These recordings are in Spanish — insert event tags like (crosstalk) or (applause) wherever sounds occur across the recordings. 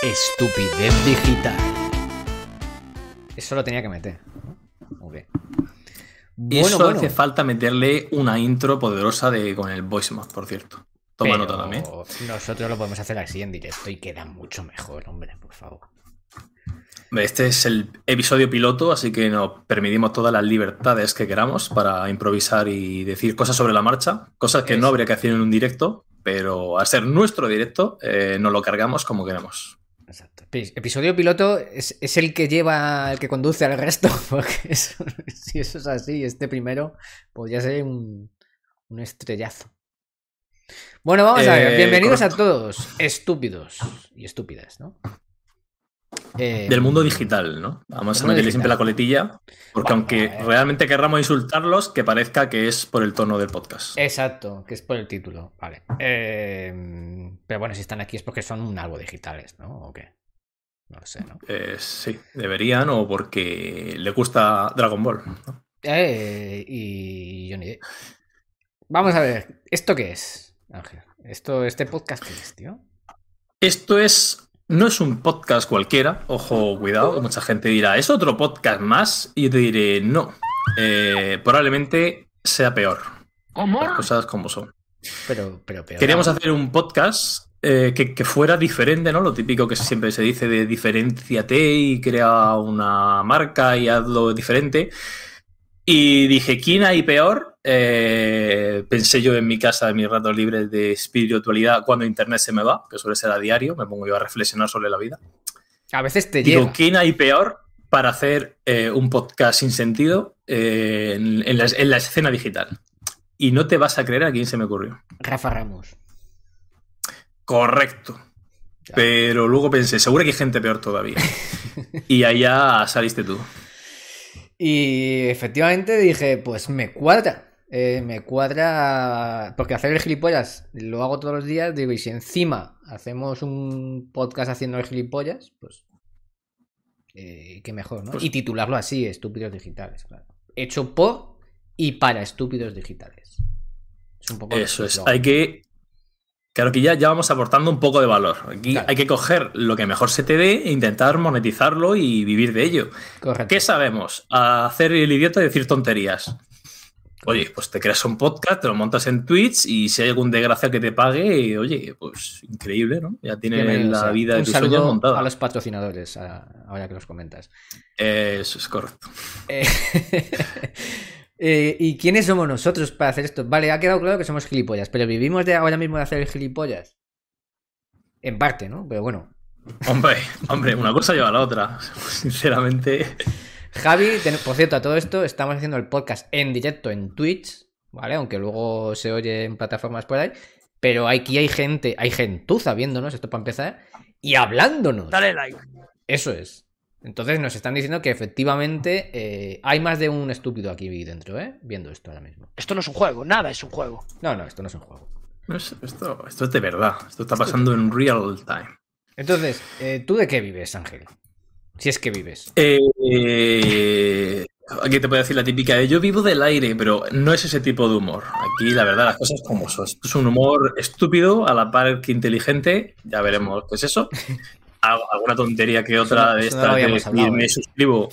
Estupidez digital. Eso lo tenía que meter. Bueno, Eso hace falta meterle una intro poderosa de, con el voice mod, por cierto. Toma nota también. Nosotros lo podemos hacer así en directo y queda mucho mejor, hombre, por favor. Este es el episodio piloto, así que nos permitimos todas las libertades que queramos para improvisar y decir cosas sobre la marcha, cosas que no habría que hacer en un directo, pero al ser nuestro directo, eh, nos lo cargamos como queremos. Episodio piloto es, el que lleva, el que conduce al resto, (laughs) porque si eso es así, este primero podría ser un, estrellazo. Bueno, vamos a ver. Eh, Bienvenidos a todos, estúpidos y estúpidas, ¿no? Eh, Del mundo digital, ¿no? Vamos a meterle siempre la coletilla, porque aunque eh. realmente querramos insultarlos, que parezca que es por el tono del podcast. Exacto, que es por el título, vale. pero bueno, si están aquí es porque son algo digitales, ¿no? ¿O qué? No lo sé, ¿no? Eh, sí, deberían o porque le gusta Dragon Ball. Eh, y Johnny. Vamos a ver, ¿esto qué es, Ángel? Esto, ¿Este podcast qué es, tío? Esto es. No es un podcast cualquiera, ojo, cuidado, mucha gente dirá, ¿es otro podcast más? Y yo te diré, no. Eh, probablemente sea peor. ¿Cómo? Las cosas como son. Pero, pero peor. Queríamos hacer un podcast eh, que, fuera diferente, ¿no? Lo típico que siempre se dice de diferenciate y crea una marca y hazlo diferente. Y dije, ¿quién hay peor? Eh, pensé yo en mi casa, en mis ratos libres de espiritualidad, cuando internet se me va, que suele ser a diario, me pongo yo a reflexionar sobre la vida. A veces te Digo, ¿quién hay peor para hacer eh, un podcast sin sentido en, la, en la escena digital? Y no te vas a creer a quién se me ocurrió. Rafa Ramos. Correcto. Pero luego pensé, seguro que hay gente peor todavía. (laughs) y allá saliste tú. Y efectivamente dije, pues me cuadra. Eh, me cuadra. Porque hacer el gilipollas lo hago todos los días. Digo, y si encima hacemos un podcast haciendo el gilipollas, pues. Eh, qué mejor, ¿no? Pues y titularlo así, Estúpidos Digitales, claro. Hecho por y para estúpidos digitales. Es un poco Eso es. Hay que Claro que ya, ya vamos aportando un poco de valor. Aquí hay que coger lo que mejor se te dé e intentar monetizarlo y vivir de ello. ¿Qué sabemos? hacer el idiota y decir tonterías. Oye, pues te creas un podcast, te lo montas en Twitch y si hay algún desgracia que te pague, oye, pues increíble, ¿no? Ya tienes la vida de tu sueño montada. A los patrocinadores, ahora que los comentas. Eso es correcto. Eh, (laughs) eh, ¿Y quiénes somos nosotros para hacer esto? Vale, ha quedado claro que somos gilipollas, pero vivimos de ahora mismo de hacer gilipollas. En parte, ¿no? Pero bueno. Hombre, hombre, una cosa lleva a la otra. Sinceramente. Javi, por cierto, a todo esto estamos haciendo el podcast en directo en Twitch, ¿vale? Aunque luego se oye en plataformas por ahí. Pero aquí hay gente, hay gentuza viéndonos, esto para empezar, y hablándonos. Dale like. Eso es. Entonces nos están diciendo que efectivamente eh, hay más de un estúpido aquí dentro, ¿eh? Viendo esto ahora mismo. Esto no es un juego, nada es un juego. No, no, esto no es un juego. Esto, esto es de verdad, esto está pasando en real time. Entonces, eh, ¿tú de qué vives, Ángel? Si es que vives. Eh, aquí te puedo decir la típica de yo vivo del aire, pero no es ese tipo de humor. Aquí, la verdad, las cosas como son. Es un humor estúpido, a la par que inteligente. Ya veremos qué es eso. Alguna tontería que otra de estas de me ¿eh? suscribo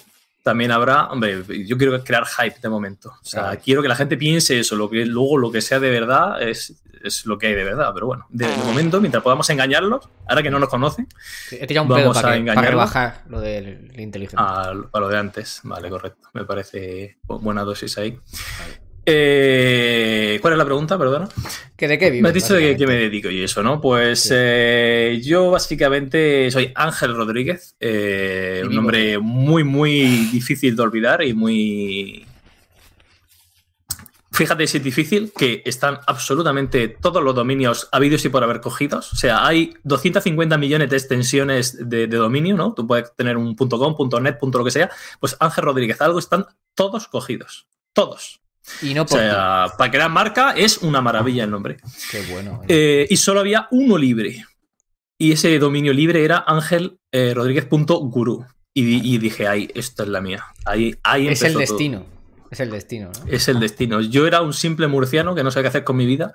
también habrá, hombre, yo quiero crear hype de momento. O sea, quiero que la gente piense eso, lo que luego lo que sea de verdad es, es lo que hay de verdad. Pero bueno, de, momento, mientras podamos engañarlos, ahora que no nos conocen, he tirado un vamos pedo para, para rebajar lo de la inteligencia. A, a, lo de antes, vale, correcto. Me parece buena dosis ahí. Eh, ¿Cuál es la pregunta, perdona? ¿Que ¿De qué vives? Me has dicho de qué me dedico y eso, ¿no? Pues eh, yo básicamente soy Ángel Rodríguez, eh, un nombre muy, muy difícil de olvidar y muy... Fíjate si es difícil que están absolutamente todos los dominios habidos y por haber cogidos. O sea, hay 250 millones de extensiones de, de dominio, ¿no? Tú puedes tener un .com, .net, lo que sea. Pues Ángel Rodríguez, algo están todos cogidos. Todos. Y no O por ti. sea, para crear marca es una maravilla el nombre. Qué bueno. Eh, y solo había uno libre. Y ese dominio libre era eh, angelrodríguez.guru. Y, di- y dije, ahí, esto es la mía. Ahí, ahí es el todo. destino. Es el destino, ¿no? Es el destino. Yo era un simple murciano que no sabía qué hacer con mi vida.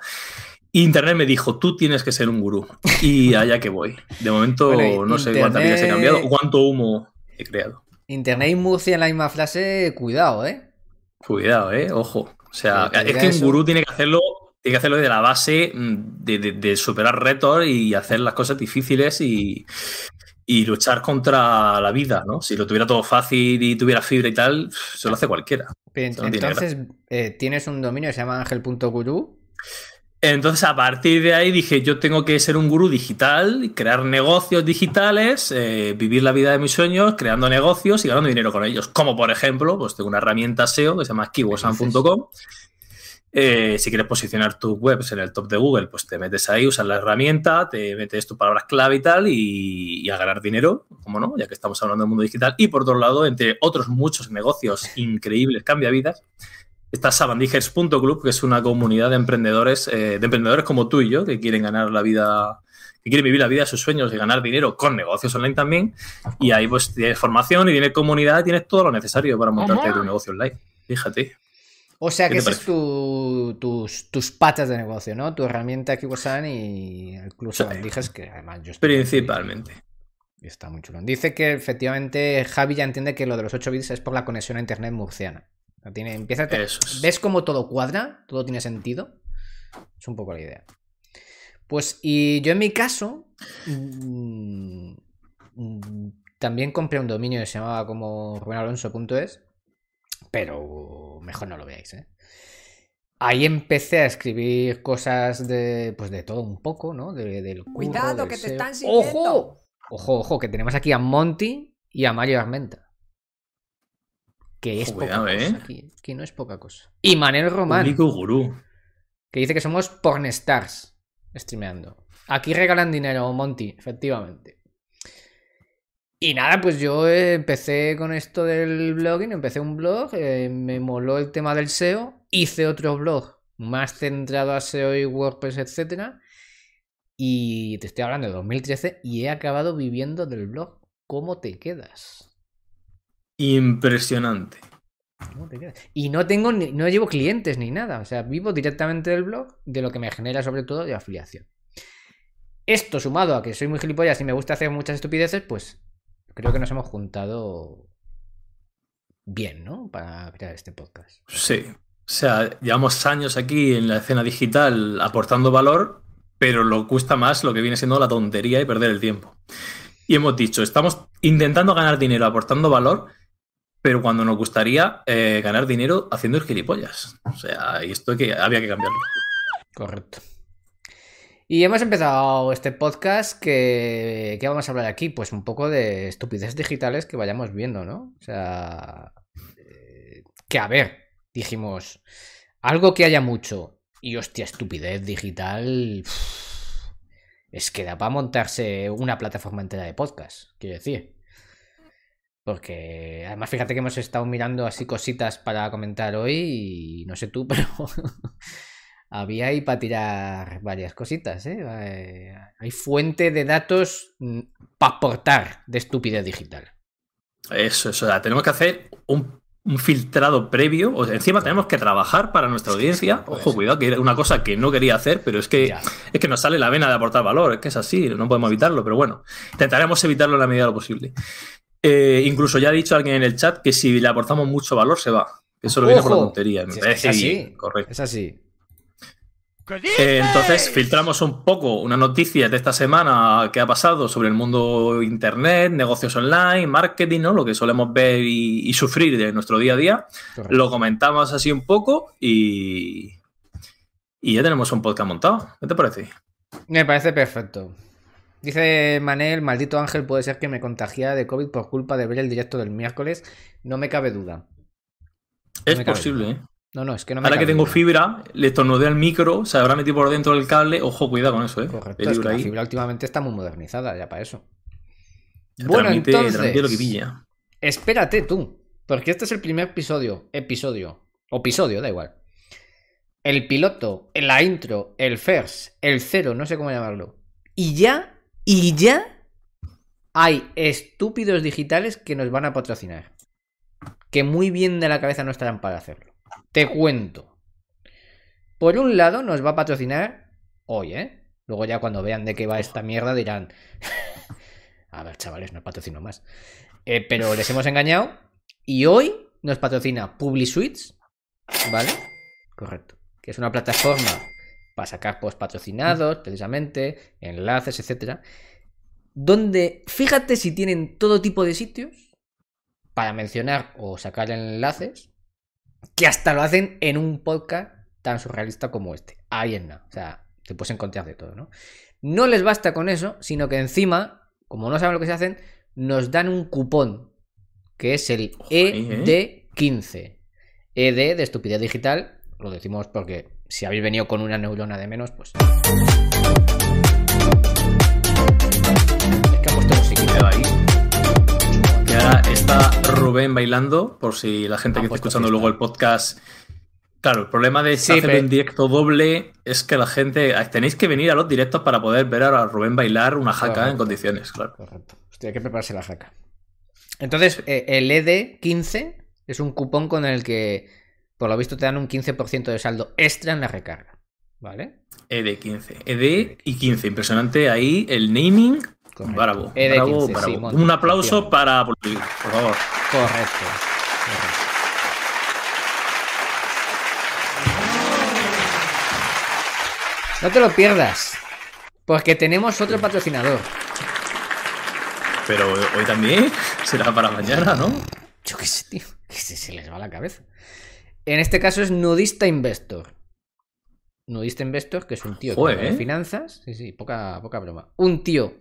Y Internet me dijo, tú tienes que ser un gurú. Y (laughs) allá que voy. De momento Bueno, y no sé cuántas vidas he Internet- cambiado o cuánto humo he creado. Internet y Murcia en la misma frase, cuidado, ¿eh? Cuidado, eh, ojo. O sea, es que un gurú tiene que hacerlo, tiene que hacerlo de la base mm, de, de- de superar retos y hacer las cosas difíciles y, y luchar contra la vida, ¿no? Si lo tuviera todo fácil y tuviera fibra y tal, se lo hace cualquiera. Pero Eso no tiene entonces, eh, tienes un dominio que se llama ángel.guru. Entonces, a partir de ahí dije, yo tengo que ser un gurú digital, crear negocios digitales, eh, vivir la vida de mis sueños, creando negocios y ganando dinero con ellos. Como por ejemplo, pues tengo una herramienta SEO que se llama kiwosan.com. Eh, si quieres posicionar tus webs en el top de Google, pues te metes ahí, usas la herramienta, te metes tus palabras clave y tal, y, y a ganar dinero, como no, ya que estamos hablando del mundo digital. Y por otro lado, entre otros muchos negocios increíbles, cambia vidas, está sabandijers.club, que es una comunidad de emprendedores, eh, de emprendedores como tú y yo, que quieren ganar la vida, que quieren vivir la vida de sus sueños y ganar dinero con negocios online también. Y ahí pues tienes formación y tienes comunidad, tienes todo lo necesario para montarte Ajá. tu negocio online. Fíjate. O sea ¿Qué que ese es tu- tus, tus patas de negocio, ¿no? Tu herramienta Kiwosan y el Club Sí. Sabandijas, que además yo estoy- Principalmente. y Está muy chulo. Dice que efectivamente Javi ya entiende que lo de los 8 bits es por la conexión a internet murciana. No Tiene, empieza a te- Eso es. ¿Ves cómo todo cuadra? Todo tiene sentido. Es un poco la idea. Pues, y yo en mi caso, mm, mm, también compré un dominio que se llamaba como rubenalonso.es, pero mejor no lo veáis, ¿eh? Ahí empecé a escribir cosas de, pues de todo un poco, ¿no? De- del curro, Cuidado, del que te están siguiendo. ¡Ojo! Ojo, ojo, que tenemos aquí a Monty y a Mario Armenta. Que es poca cosa ¿eh? aquí, aquí no es poca cosa. Y Manel Román, Público gurú. que dice que somos pornstars streameando. Aquí regalan dinero, Monty, efectivamente. Y nada, pues yo eh, empecé con esto del blogging, empecé un blog, eh, me moló el tema del SEO, hice otro blog más centrado a SEO y WordPress, etcétera. Y te estoy hablando de 2013 y he acabado viviendo del blog. ¿Cómo te quedas? Impresionante. Y no tengo ni- no llevo clientes ni nada. O sea, vivo directamente del blog, de lo que me genera sobre todo de afiliación. Esto sumado a que soy muy gilipollas y me gusta hacer muchas estupideces, pues creo que nos hemos juntado bien, ¿no? Para crear este podcast. Sí. O sea, llevamos años aquí en la escena digital aportando valor, pero lo cuesta más lo que viene siendo la tontería y perder el tiempo. Y hemos dicho, estamos intentando ganar dinero aportando valor, pero cuando nos gustaría eh, ganar dinero haciendo el gilipollas. O sea, y esto que había que cambiarlo. Correcto. Y hemos empezado este podcast que... ¿Qué vamos a hablar aquí? Pues un poco de estupideces digitales que vayamos viendo, ¿no? O sea... eh, Que a ver, dijimos, algo que haya mucho y hostia, estupidez digital... Es que da para montarse una plataforma entera de podcast, quiero decir. Porque además fíjate que hemos estado mirando así cositas para comentar hoy y no sé tú, (laughs) pero había ahí para tirar varias cositas, ¿eh? Eh, Hay fuente de datos para aportar de estupidez digital. Eso, eso. sea, tenemos que hacer un, un filtrado previo. O sea, encima tenemos que trabajar para nuestra audiencia. Ojo, ser. cuidado, que era una cosa que no quería hacer, pero es que, Ya. es que nos sale la vena de aportar valor. Es que es así, no podemos evitarlo, pero bueno, intentaremos evitarlo en la medida de lo posible. Eh, incluso ya ha dicho alguien en el chat que si le aportamos mucho valor se va. Eso lo viene por la tontería. Me parece es así. correcto. Es así. ¿Qué Eh, entonces filtramos un poco una noticia de esta semana que ha pasado sobre el mundo internet, negocios online, marketing, ¿no? Lo que solemos ver y, y sufrir de nuestro día a día. Correcto. Lo comentamos así un poco y, y ya tenemos un podcast montado. ¿Qué te parece? Me parece perfecto. Dice Manel, maldito Ángel, puede ser que me contagiara de COVID por culpa de ver el directo del miércoles. No me cabe duda. Es cabe posible, duda. ¿eh? No, no, es que no me Ahora que tengo duda. fibra, le estornudé al micro, se habrá metido por dentro del cable. Ojo, cuidado con eso, ¿eh? Correcto, es que la fibra últimamente está muy modernizada ya para eso. Te Bueno, transmite- entonces, transmite lo que pilla. espérate tú, porque este es el primer episodio, episodio, o episodio, da igual, el piloto, la intro, el first, el cero, no sé cómo llamarlo. Y ya, y ya hay estúpidos digitales que nos van a patrocinar. Que muy bien de la cabeza no estarán para hacerlo. Te cuento. Por un lado, nos va a patrocinar hoy, ¿eh? Luego ya cuando vean de qué va esta mierda dirán... (laughs) a ver, chavales, no patrocino más. Eh, pero les hemos engañado. Y hoy nos patrocina PubliSuites, ¿vale? Correcto. Que es una plataforma para sacar post patrocinados, precisamente, enlaces, etcétera. Donde, fíjate si tienen todo tipo de sitios para mencionar o sacar enlaces, que hasta lo hacen en un podcast tan surrealista como este. Ahí en nada. O sea, te puedes encontrar de todo, ¿no? No les basta con eso, sino que encima, como no saben lo que se hacen, nos dan un cupón, que es el ED15. ED de estupidez digital, lo decimos porque si habéis venido con una neurona de menos, pues... Es que ha puesto musiquita ahí. Que ahora está Rubén bailando, por si la gente que está escuchando fiesta. luego el podcast. Claro, el problema de Sí, hacer pero- un directo doble es que la gente. Tenéis que venir a los directos para poder ver a Rubén bailar una jaca en condiciones, claro. Correcto. Hay que prepararse la jaca. Entonces, eh, el ED15 es un cupón con el que, por lo visto, te dan un 15% de saldo extra en la recarga. ¿Vale? ED15. ED y 15. Impresionante ahí el naming. Correcto. Bravo. ED15, bravo, sí, bravo. mon- Un aplauso para por favor. Correcto. correcto. No te lo pierdas. Porque tenemos otro patrocinador. Pero hoy también será para mañana, ¿no? Yo qué sé, tío. Que se les va la cabeza. En este caso es Nudista Investor. Nudista Investor, que es un tío que habla de finanzas. Sí, sí, poca, poca broma. Un tío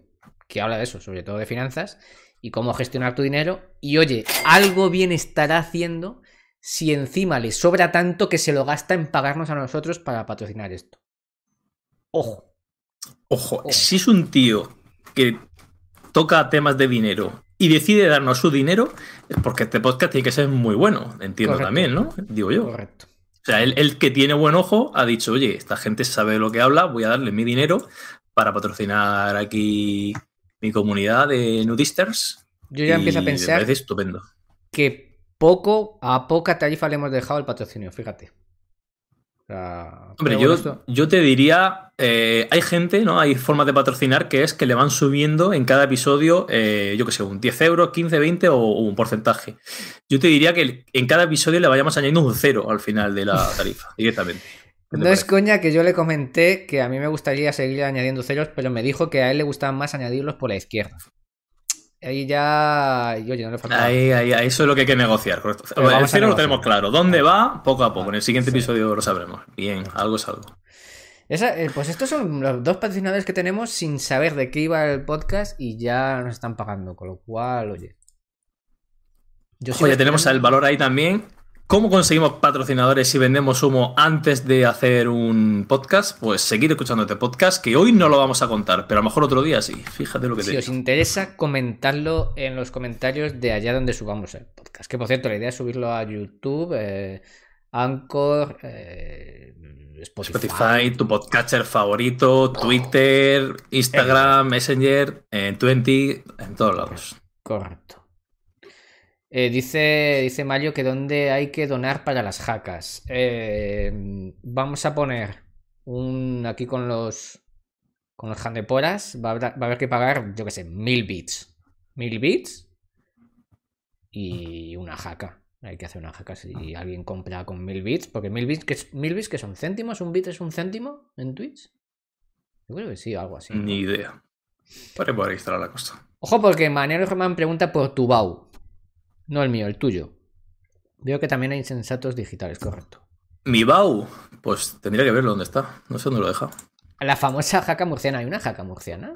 que habla de eso, sobre todo de finanzas, y cómo gestionar tu dinero. Y oye, algo bien estará haciendo si encima le sobra tanto que se lo gasta en pagarnos a nosotros para patrocinar esto. Ojo. Ojo, si es un tío que toca temas de dinero y decide darnos su dinero, porque este podcast tiene que ser muy bueno. Entiendo Correcto. también, ¿no? Digo yo. Correcto. O sea, él, él que tiene buen ojo ha dicho, oye, esta gente sabe de lo que habla, voy a darle mi dinero para patrocinar aquí mi comunidad de nudisters. Yo ya Y empiezo a Me pensar parece estupendo. que poco a poca tarifa le hemos dejado el patrocinio, fíjate. Hombre, yo, esto- yo te diría, eh, hay gente, ¿no? Hay formas de patrocinar que es que le van subiendo en cada episodio, eh, yo qué sé, un 10 euros, 15, 20 o, o un porcentaje. Yo te diría que en cada episodio le vayamos añadiendo un cero al final de la (laughs) tarifa, directamente. ¿Qué te No es coña que yo le comenté que a mí me gustaría seguir añadiendo ceros, pero me dijo que a él le gustaban más añadirlos por la izquierda. Ahí ya. y oye, no le falta. Ahí, ahí, ahí, eso es lo que hay que negociar, correcto. Pero el cero lo tenemos claro. ¿Dónde va? Poco a poco. En el siguiente Sí. episodio lo sabremos. Bien, algo es algo. Esa- eh, pues estos son los dos patrocinadores que tenemos sin saber de qué iba el podcast y ya nos están pagando, con lo cual, oye. Yo ya tenemos el valor ahí también. ¿Cómo conseguimos patrocinadores si vendemos humo antes de hacer un podcast? Pues seguir escuchando este podcast, que hoy no lo vamos a contar, pero a lo mejor otro día sí. Fíjate lo que te Si os digo. interesa, comentadlo en los comentarios de allá donde subamos el podcast. Que por cierto, la idea es subirlo a YouTube, eh, Anchor, eh, Spotify. Spotify, tu podcatcher favorito, Twitter, Instagram, Messenger, en 20, en todos lados. Correcto. Eh, dice, dice Mario que donde hay que donar para las jacas. Eh, vamos a poner un aquí con los con los handeporas. Va a, haber, va a haber que pagar, yo qué sé, mil bits. Mil bits y una jaca. Hay que hacer una jaca si alguien compra con mil bits. Porque mil bits, que es, mil bits que son céntimos, un bit es un céntimo en Twitch. Yo creo que sí, algo así. Ni idea. Por ahí estará la cosa. Ojo, porque Manuel Román pregunta por tu BAU. No el mío, el tuyo. Veo que también hay insensatos digitales, correcto. Mi Bau, pues tendría que verlo dónde está. No sé dónde lo he dejado. La famosa jaca murciana. ¿Hay una jaca murciana?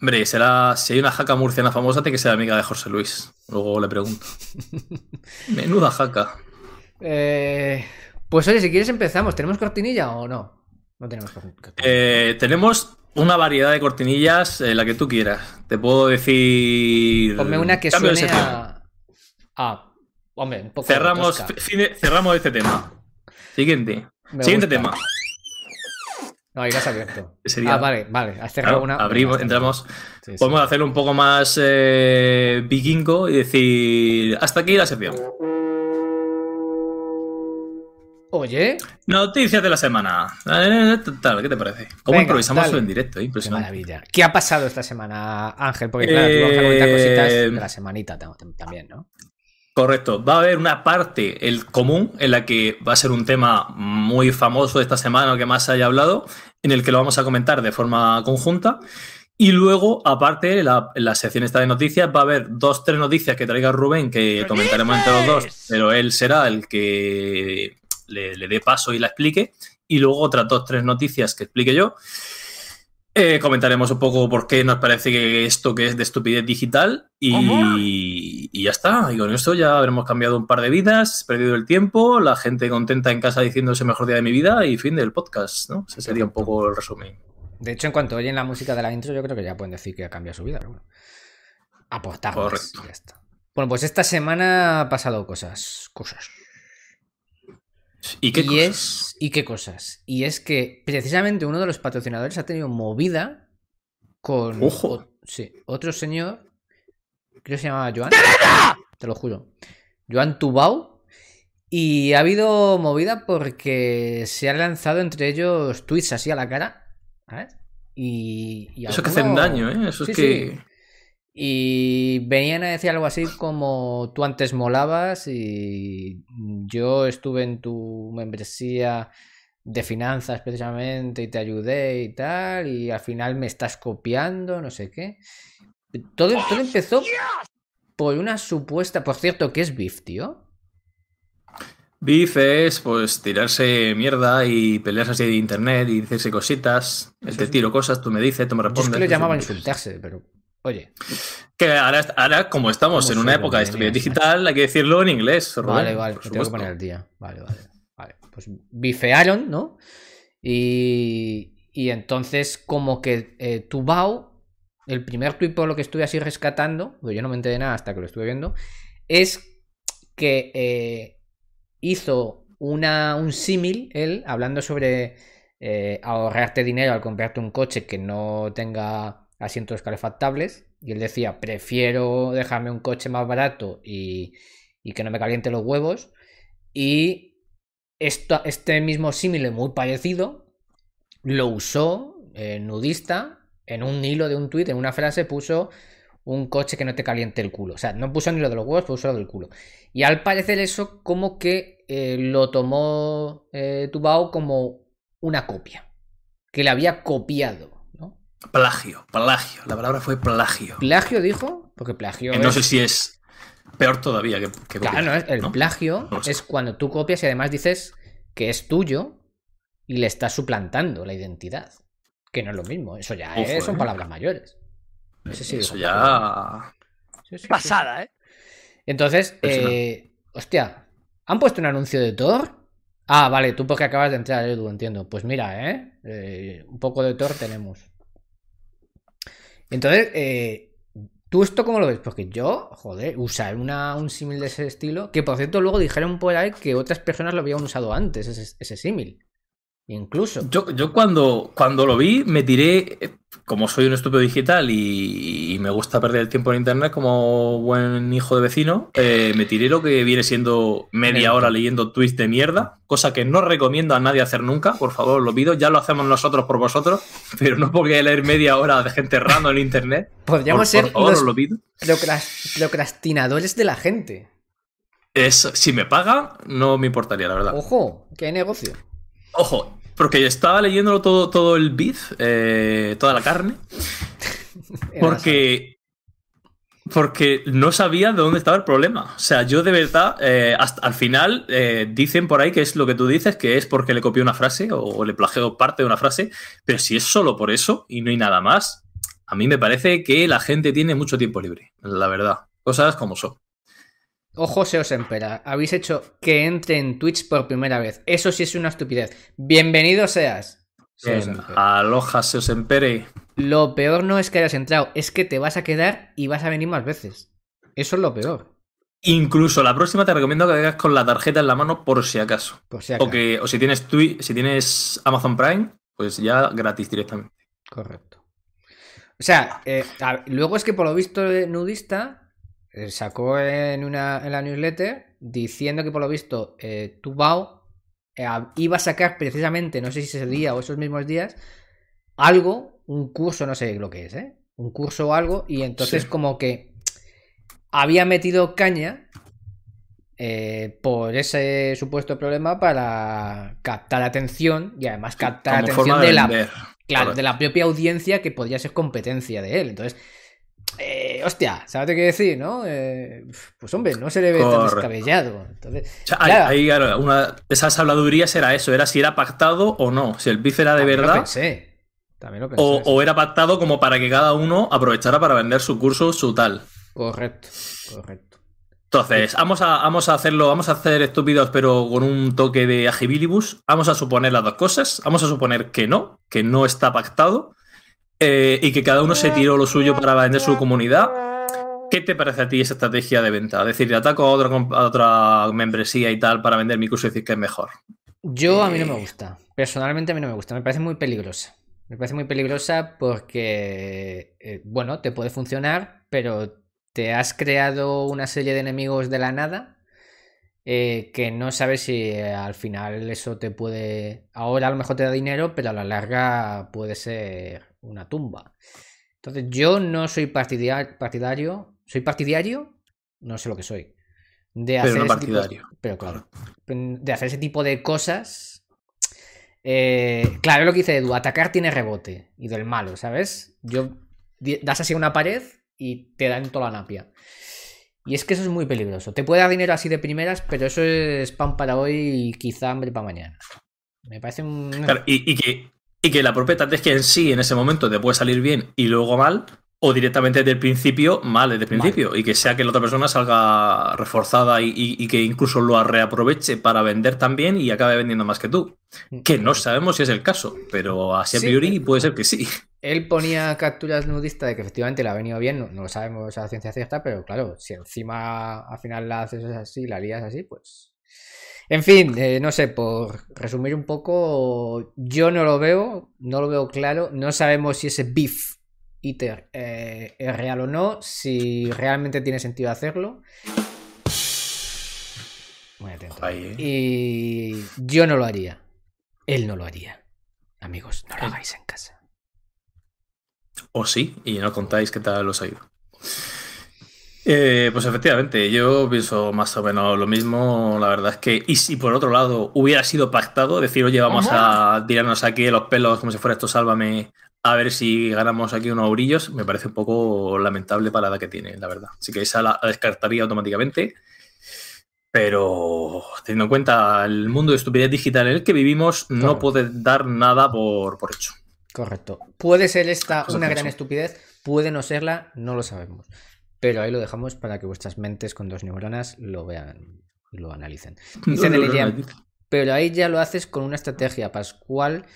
Hombre, será. Si hay una jaca murciana famosa, tiene que ser amiga de José Luis. Luego le pregunto. (laughs) Menuda jaca. Eh, pues oye, si quieres empezamos. ¿Tenemos cortinilla o no? No tenemos cortinilla. Eh, tenemos una variedad de cortinillas, eh, la que tú quieras. Te puedo decir. Ponme una que Cambio suene a... Ah, hombre, un poco... Cerramos, cerramos este tema. Siguiente. Me Siguiente gusta. tema. No, ahí lo has abierto. Sería- Ah, vale, vale. Has cerrado Claro, una. abrimos, entramos. Sí, sí. Podemos hacerlo un poco más eh, vikingo y decir, hasta aquí la sección. Oye, Noticias de la semana. Eh, Tal, ¿qué te parece? ¿Cómo Venga, improvisamos dale. eso en directo? eh? qué Impresionante. maravilla. ¿Qué ha pasado esta semana, Ángel? Porque claro, tú vas a comentar Eh, cositas de la semanita tam- tam- también, ¿no? Correcto. Va a haber una parte, el común, en la que va a ser un tema muy famoso esta semana, o que más se haya hablado, en el que lo vamos a comentar de forma conjunta. Y luego, aparte, la, en la sección esta de noticias, va a haber dos, tres noticias que traiga Rubén que ¿Qué comentaremos entre los dos, pero él será el que le, le dé paso y la explique. Y luego otras dos, tres noticias que explique yo. Eh, comentaremos un poco por qué nos parece que esto que es de estupidez digital y, y ya está. Y con esto ya habremos cambiado un par de vidas, perdido el tiempo, la gente contenta en casa el mejor día de mi vida y fin del podcast, ¿no? Ese sería un poco el resumen. De hecho, en cuanto oyen la música de la intro, yo creo que ya pueden decir que ha cambiado su vida. Pero bueno. Correcto. ya está. Bueno, pues esta semana ha pasado cosas. Cosas. ¿Y qué y cosas? es. ¿Y qué cosas? Y es que precisamente uno de los patrocinadores ha tenido movida con. Ojo. o- sí, otro señor. Creo que se llamaba Joan. Te lo juro. Joan Tubau. Y ha habido movida porque se han lanzado entre ellos tweets así a la cara. ¿sabes? Y, y Eso que alguno- hacen daño, ¿eh? Eso es que... sí. Y venían a decir algo así como tú antes molabas y yo estuve en tu membresía de finanzas precisamente y te ayudé y tal y al final me estás copiando, no sé qué. Todo, todo empezó por una supuesta, por cierto, ¿qué es BIF, tío? Beef es pues tirarse mierda y pelearse así de internet y decirse cositas. Eso Te es- tiro cosas, tú me dices, tú me Yo respondes. es que lo eso llamaba es un beef. insultarse, pero oye, Que ahora, ahora, como estamos ¿Cómo en una época de millennials, digital, hay que decirlo en inglés. Vale, vale, por tengo que poner al día. Vale, vale. Vale. Pues bifearon, ¿no? Y, y entonces, como que eh, Tubao, el primer tuit por lo que estuve así rescatando, porque yo no me enteré de nada hasta que lo estuve viendo, es que eh, hizo una, un símil, él, hablando sobre eh, ahorrarte dinero al comprarte un coche que no tenga asientos calefactables. Y él decía, prefiero dejarme un coche más barato y, y que no me caliente los huevos. Y esto, este mismo símil muy parecido lo usó eh, nudista en un hilo de un tuit, en una frase puso un coche que no te caliente el culo. O sea, no puso ni lo de los huevos, puso lo del culo. Y al parecer eso como que eh, lo tomó eh, Tubao como una copia. Que le había copiado. Plagio, plagio. La palabra fue plagio. ¿Plagio dijo? Porque plagio Que no sé si es peor todavía que, que Claro, copiar, no, es- el ¿no? plagio No lo sé. es cuando tú copias y además dices que es tuyo y le estás suplantando la identidad. Que no es lo mismo. Eso ya es- son ¿eh? palabras mayores. Sí Eso ya. Sí, sí, sí. Pasada, ¿eh? Entonces, Impresionante. eh, hostia, ¿han puesto un anuncio de Thor? Ah, vale, tú porque acabas de entrar, Edu, entiendo. Pues mira, ¿eh? Eh, un poco de Thor tenemos. Entonces, eh, ¿tú esto cómo lo ves? Porque yo, joder, usar un símil de ese estilo, que por cierto luego dijeron por ahí que otras personas lo habían usado antes, ese, ese símil. Incluso. Yo, yo cuando, cuando lo vi me tiré, eh, como soy un estúpido digital y, y me gusta perder el tiempo en internet como buen hijo de vecino, eh, me tiré lo que viene siendo media hora leyendo tweets de mierda, cosa que no recomiendo a nadie hacer nunca, por favor, lo pido, ya lo hacemos nosotros por vosotros, (laughs) pero no porque leer media hora de gente random en internet. Podríamos por, ser por favor, los lo pido. procrastinadores de la gente. Es, si me paga, no me importaría, la verdad. Ojo, que hay negocio. Ojo, porque estaba leyéndolo todo, todo el beef, eh, toda la carne, (laughs) porque, porque no sabía de dónde estaba el problema. O sea, yo de verdad, eh, hasta al final eh, dicen por ahí que es lo que tú dices, que es porque le copió una frase o le plagió parte de una frase, pero si es solo por eso y no hay nada más, a mí me parece que la gente tiene mucho tiempo libre, la verdad. Cosas como son. Ojo, se os empera. Habéis hecho que entre en Twitch por primera vez. Eso sí es una estupidez. Bienvenido seas. Se os. Aloha, se os empere. Lo peor no es que hayas entrado, es que te vas a quedar y vas a venir más veces. Eso es lo peor. Incluso la próxima te recomiendo que hagas con la tarjeta en la mano por si acaso. Por si O, acaso. que, o si tienes Twi- si tienes Amazon Prime, pues ya gratis directamente. Correcto. O sea, eh, a- luego es que por lo visto Nudista sacó en, una, en la newsletter diciendo que por lo visto eh, Tubao eh, iba a sacar precisamente, no sé si ese día o esos mismos días, algo, un curso, no sé lo que es, ¿eh? Un curso o algo, y entonces Sí. como que había metido caña eh, por ese supuesto problema para captar atención y además captar atención de de la. Claro, de la propia audiencia que podría ser competencia de él. Entonces, eh, hostia, ¿sabes qué decir, no? Eh, pues hombre, no se le ve tan descabellado. Entonces, O sea, ahí- claro, ahí, claro, una de esas habladurías era eso, era si era pactado o no, si el beef era de también lo verdad pensé. También lo pensé. o, o era pactado como para que cada uno aprovechara para vender su curso, su tal. Correcto, correcto. Entonces, vamos a, vamos a hacerlo, vamos a hacer estúpidos, pero con un toque de agibilibus. Vamos a suponer las dos cosas. Vamos a suponer que no, que no está pactado eh, y que cada uno se tiró lo suyo para vender su comunidad. ¿Qué te parece a ti esa estrategia de venta? Es decir, ataco a otra, a otra membresía y tal para vender mi curso y decir que es mejor. Yo a mí no Eh. me gusta. Personalmente a mí no me gusta. Me parece muy peligrosa. Me parece muy peligrosa porque, eh, bueno, te puede funcionar, pero te has creado una serie de enemigos de la nada eh, que no sabes si eh, al final eso te puede... Ahora a lo mejor te da dinero, pero a la larga puede ser una tumba. Entonces yo no soy partidario. ¿Soy partidario? No sé lo que soy. De Pero no ese tipo- partidario. pero claro, de hacer ese tipo de cosas. eh, claro, es lo que dice Edu, atacar tiene rebote y del malo, ¿sabes? Yo das así una pared y te dan toda la napia. Y es que eso es muy peligroso. Te puede dar dinero así de primeras, pero eso es pan para hoy y quizá hambre para mañana. Me parece un. Claro, y, y que, y que la propia estrategia en sí, en ese momento, te puede salir bien y luego mal, o directamente desde el principio, mal desde el principio, y que sea que la otra persona salga reforzada y, y- y que incluso lo reaproveche para vender también y acabe vendiendo más que tú. Que no sabemos si es el caso, pero así a Sí. priori puede ser que sí. Él ponía capturas nudistas de que efectivamente le ha venido bien, no, no lo sabemos a ciencia cierta, pero claro, si encima al final la haces así, la lías así, pues. En fin, eh, no sé, por resumir un poco, yo no lo veo, no lo veo claro, no sabemos si ese beef eater eh, es real o no, si realmente tiene sentido hacerlo. Muy atento. Ahí, ¿eh? Y yo no lo haría. Él no lo haría. Amigos, no lo hagáis en casa. O sí, y no contáis qué tal os ha ido. Eh, pues efectivamente, yo pienso más o menos lo mismo. La verdad es que, y si por otro lado hubiera sido pactado, decir, oye, vamos a tirarnos aquí de los pelos como si fuera esto, sálvame, a ver si ganamos aquí unos brillos, me parece un poco lamentable para la que tiene, la verdad. Así que esa la descartaría automáticamente. Pero teniendo en cuenta el mundo de estupidez digital en el que vivimos, no puede dar nada por, por hecho. Correcto. Puede ser esta una gran eso. estupidez, puede no serla, no lo sabemos. Pero ahí lo dejamos para que vuestras mentes con dos neuronas lo vean y lo analicen. (laughs) Dice No, Pero ahí ya lo haces con una estrategia. Pascual,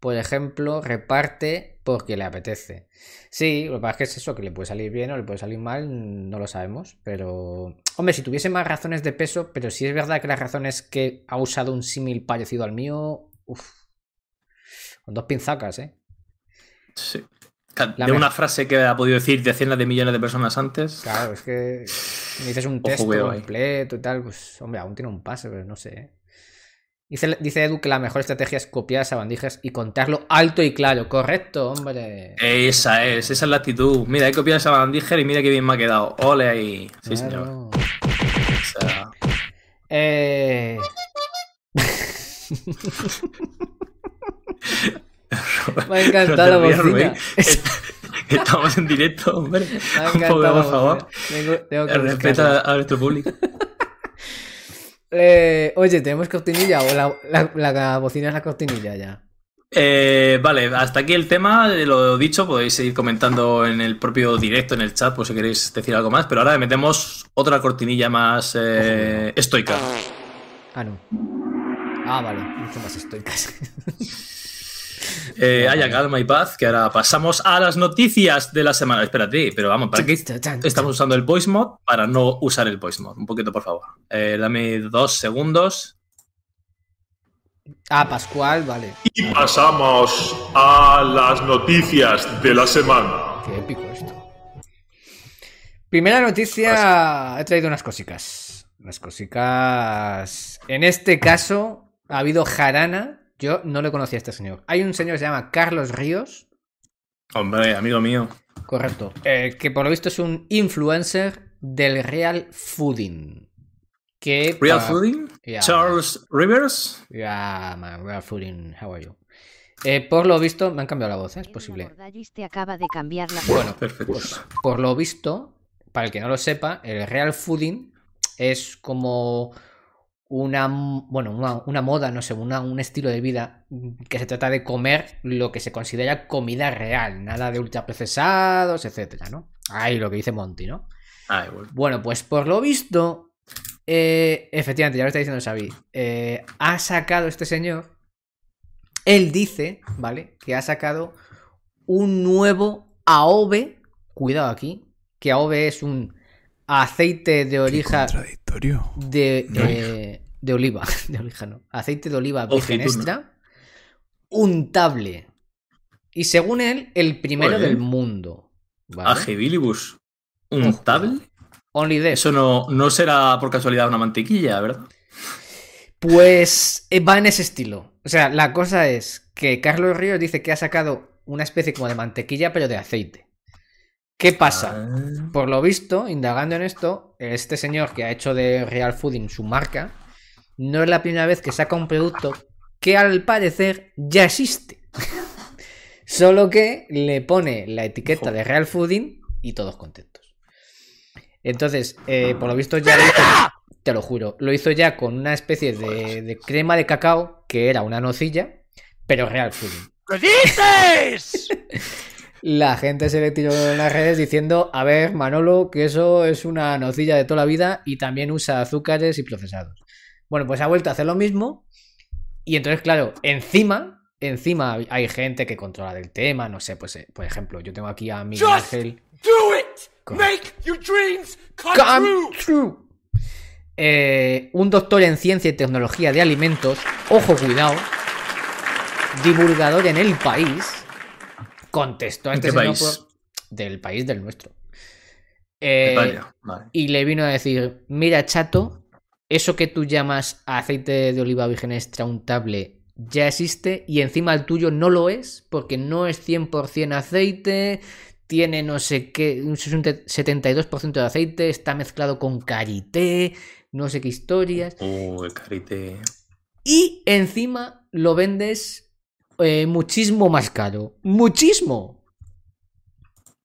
por ejemplo, reparte porque le apetece. Sí, lo que pasa es que es eso, que le puede salir bien o le puede salir mal, no lo sabemos. Pero, hombre, si tuviese más razones de peso, pero si es verdad que las razones que ha usado un símil parecido al mío, uff, con dos pinzacas, ¿eh? Sí. De una frase que ha podido decir decenas de millones de personas antes. Claro, es que me dices un Ojo, texto ahí. completo y tal, pues, hombre, aún tiene un pase, pero no sé. ¿eh? Dice, dice Edu que la mejor estrategia es copiar sabandijas y contarlo alto y claro. Correcto, hombre. Esa es, esa es la actitud. Mira, he copiado esa bandija y mira qué bien me ha quedado. Ole ahí. Sí, señor. O sea, Eh, (laughs) Me ha (laughs) encantado la No bocina. (laughs) Estamos en directo, hombre. Me ha Un poco, por favor. Tengo- tengo que Respeta buscarla. a nuestro público. (laughs) Eh, oye, ¿tenemos cortinilla o la, la, la bocina es la cortinilla ya? Eh, vale, hasta aquí el tema. Lo dicho, podéis seguir comentando en el propio directo, en el chat, por si queréis decir algo más. Pero ahora metemos otra cortinilla más eh, estoica. Ah, no. Ah, vale, mucho más estoicas. Eh, haya calma y paz, que ahora pasamos a las noticias de la semana. Espérate, pero vamos, ¿para qué estamos usando el voice mod? Para no usar el voice mod. Un poquito, por favor. Eh, dame dos segundos. Ah, Pascual, vale. Y pasamos a las noticias de la semana. Qué épico esto. Primera noticia, he traído unas cositas. Unas cositas. En este caso, ha habido jarana. Yo no le conocía a este señor. Hay un señor que se llama Carlos Ríos. Hombre, amigo mío. Correcto. Eh, que por lo visto es un influencer del Real Fooding. Que Real Fooding, Yeah. Charles Rivers. Yeah, man, Real Fooding, how are you? Eh, por lo visto, me han cambiado la voz, ¿eh? es posible. Bordallis te acaba de cambiar la Bueno, Perfecto. pues, por lo visto, para el que no lo sepa, el real fooding es como una, bueno, una, una moda, no sé, una- un estilo de vida que se trata de comer lo que se considera comida real, nada de ultraprocesados, etcétera, ¿no? Ahí lo que dice Monty, ¿no? Ay, bueno. Bueno, pues por lo visto, eh, efectivamente, ya lo está diciendo Xavi, eh, ha sacado este señor, él dice, ¿vale? Que ha sacado un nuevo AOVE, cuidado aquí, que AOVE es un aceite de oliva contradictorio. de, eh, de oliva, (laughs) de oliva no, aceite de oliva virgen extra, untable. Y según él, el primero Oye. del mundo. ¿vale? Agibilibus. ¿Un Ojo. tablet? Only this. Eso no, no será por casualidad una mantequilla, ¿verdad? Pues eh, va en ese estilo. O sea, la cosa es que Carlos Ríos dice que ha sacado una especie como de mantequilla, pero de aceite. ¿Qué pasa? Ah. Por lo visto, indagando en esto, este señor que ha hecho de Real Fooding su marca, no es la primera vez que saca un producto que al parecer ya existe. (laughs) Solo que le pone la etiqueta de Real Fooding y todos contentos. Entonces, eh, por lo visto ya lo hizo, te lo juro, lo hizo ya con una especie de, de crema de cacao que era una nocilla, pero Real Fooding. ¿Qué dices? (laughs) La gente se le tiró en las redes diciendo, a ver, Manolo, que eso es una nocilla de toda la vida y también usa azúcares y procesados. Bueno, pues ha vuelto a hacer lo mismo y entonces, claro, encima, encima hay gente que controla del tema, no sé, pues, eh, por ejemplo, yo tengo aquí a Miguel Just Ángel. Do it! Make your dreams come, Come true! true. Eh, un doctor en ciencia y tecnología de alimentos, ojo cuidado, divulgador en el país, contestó a ¿En este qué país? por- del país del nuestro. Eh, vale. y le vino a decir, mira chato, eso que tú llamas aceite de oliva virgen extra untable ya existe y encima el tuyo no lo es porque no es 100% aceite, tiene no sé qué, un 72% de aceite, está mezclado con karité, no sé qué historias. Uy, carite. Y encima lo vendes eh, muchísimo más caro. ¡Muchísimo!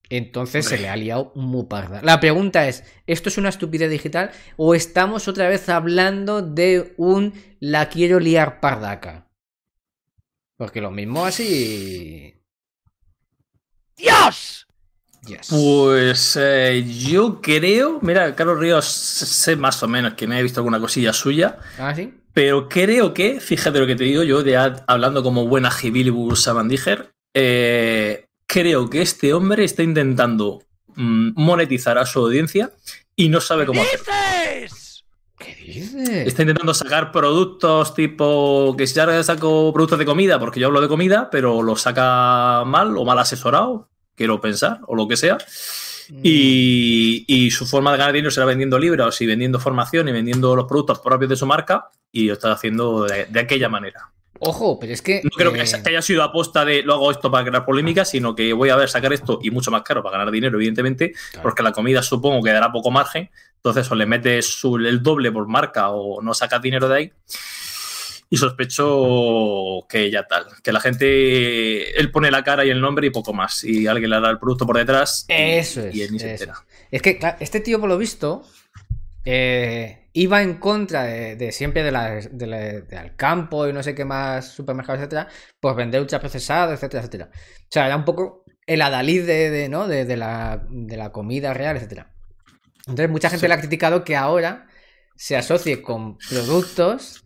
Entonces se le ha liado muy parda. La pregunta es, ¿esto es una estupidez digital o estamos otra vez hablando de un la quiero liar pardaca? Porque lo mismo así... ¡Dios! Yes. Pues eh, yo creo, mira, Carlos Ríos sé más o menos que me he visto alguna cosilla suya, ¿Ah, sí? Pero creo que, fíjate lo que te digo yo, ya hablando como buena Gibilibus Sabandiger, eh, creo que este hombre está intentando mm, monetizar a su audiencia y no sabe cómo hacerlo. dices? ¿Qué dices? Está intentando sacar productos tipo que si ya saco productos de comida, porque yo hablo de comida, pero lo saca mal o mal asesorado, quiero pensar, o lo que sea. Mm. Y, y su forma de ganar dinero será vendiendo libros y vendiendo formación y vendiendo los productos propios de su marca y lo está haciendo de, de aquella manera. Ojo, pero es que... No creo que eh, haya sido aposta de lo hago esto para crear polémica, sino que voy a ver sacar esto y mucho más caro para ganar dinero, evidentemente, Claro. porque la comida supongo que dará poco margen. Entonces o le metes su- el doble por marca o no sacas dinero de ahí. Y sospecho que ya tal, que la gente, él pone la cara y el nombre y poco más. Y alguien le hará el producto por detrás. y- Eso es. Y él ni se entera. Es que, claro, este tío, por lo visto, eh, iba en contra de, de siempre de la, de del campo y no sé qué más supermercados, etcétera, por vender ultraprocesado, etcétera, etcétera. O sea, era un poco el adalid de, de, ¿no? de, de la, de la comida real, etcétera. Entonces, mucha gente le ha criticado que ahora se asocie con productos.